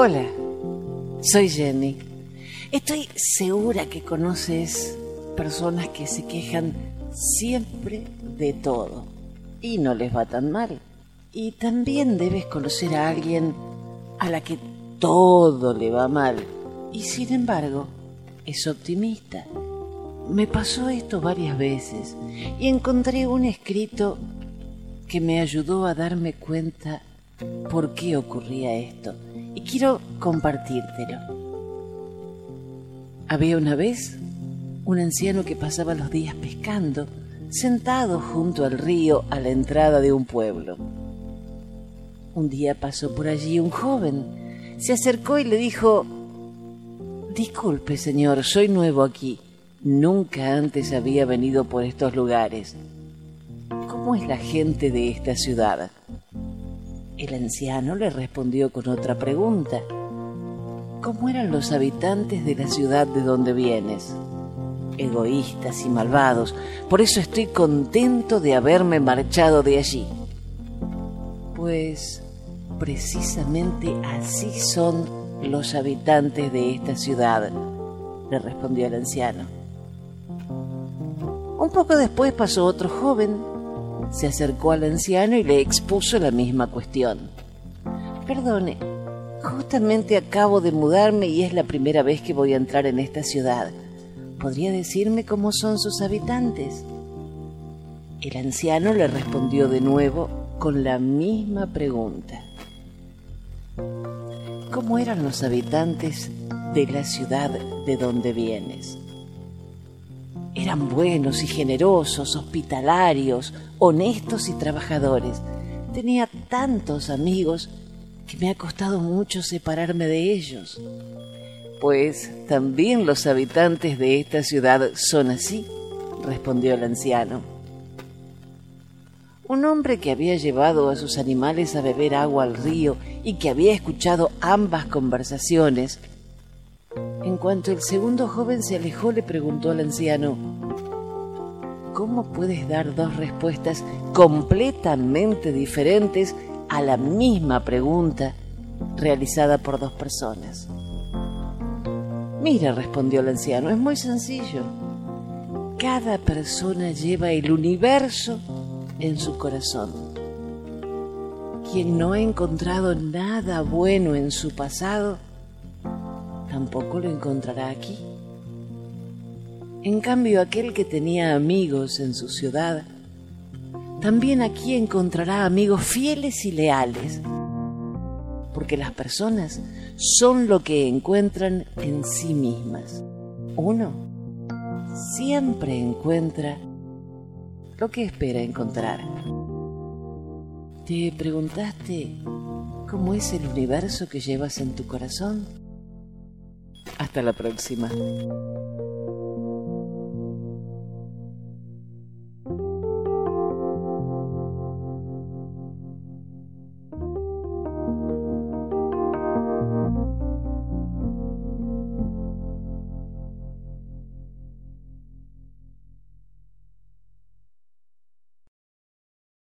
Hola, soy Jenny. Estoy segura que conoces personas que se quejan siempre de todo y no les va tan mal. Y también debes conocer a alguien a la que todo le va mal y sin embargo es optimista. Me pasó esto varias veces y encontré un escrito que me ayudó a darme cuenta por qué ocurría esto quiero compartírtelo. Había una vez un anciano que pasaba los días pescando, sentado junto al río a la entrada de un pueblo. Un día pasó por allí un joven, se acercó y le dijo, Disculpe, señor, soy nuevo aquí. Nunca antes había venido por estos lugares. ¿Cómo es la gente de esta ciudad? El anciano le respondió con otra pregunta. ¿Cómo eran los habitantes de la ciudad de donde vienes? Egoístas y malvados. Por eso estoy contento de haberme marchado de allí. Pues precisamente así son los habitantes de esta ciudad, le respondió el anciano. Un poco después pasó otro joven se acercó al anciano y le expuso la misma cuestión. Perdone, justamente acabo de mudarme y es la primera vez que voy a entrar en esta ciudad. ¿Podría decirme cómo son sus habitantes? El anciano le respondió de nuevo con la misma pregunta. ¿Cómo eran los habitantes de la ciudad de donde vienes? Eran buenos y generosos, hospitalarios, honestos y trabajadores. Tenía tantos amigos que me ha costado mucho separarme de ellos. Pues también los habitantes de esta ciudad son así, respondió el anciano. Un hombre que había llevado a sus animales a beber agua al río y que había escuchado ambas conversaciones, en cuanto el segundo joven se alejó, le preguntó al anciano, ¿cómo puedes dar dos respuestas completamente diferentes a la misma pregunta realizada por dos personas? Mira, respondió el anciano, es muy sencillo. Cada persona lleva el universo en su corazón. Quien no ha encontrado nada bueno en su pasado, tampoco lo encontrará aquí. En cambio, aquel que tenía amigos en su ciudad, también aquí encontrará amigos fieles y leales, porque las personas son lo que encuentran en sí mismas. Uno siempre encuentra lo que espera encontrar. ¿Te preguntaste cómo es el universo que llevas en tu corazón? Hasta la próxima.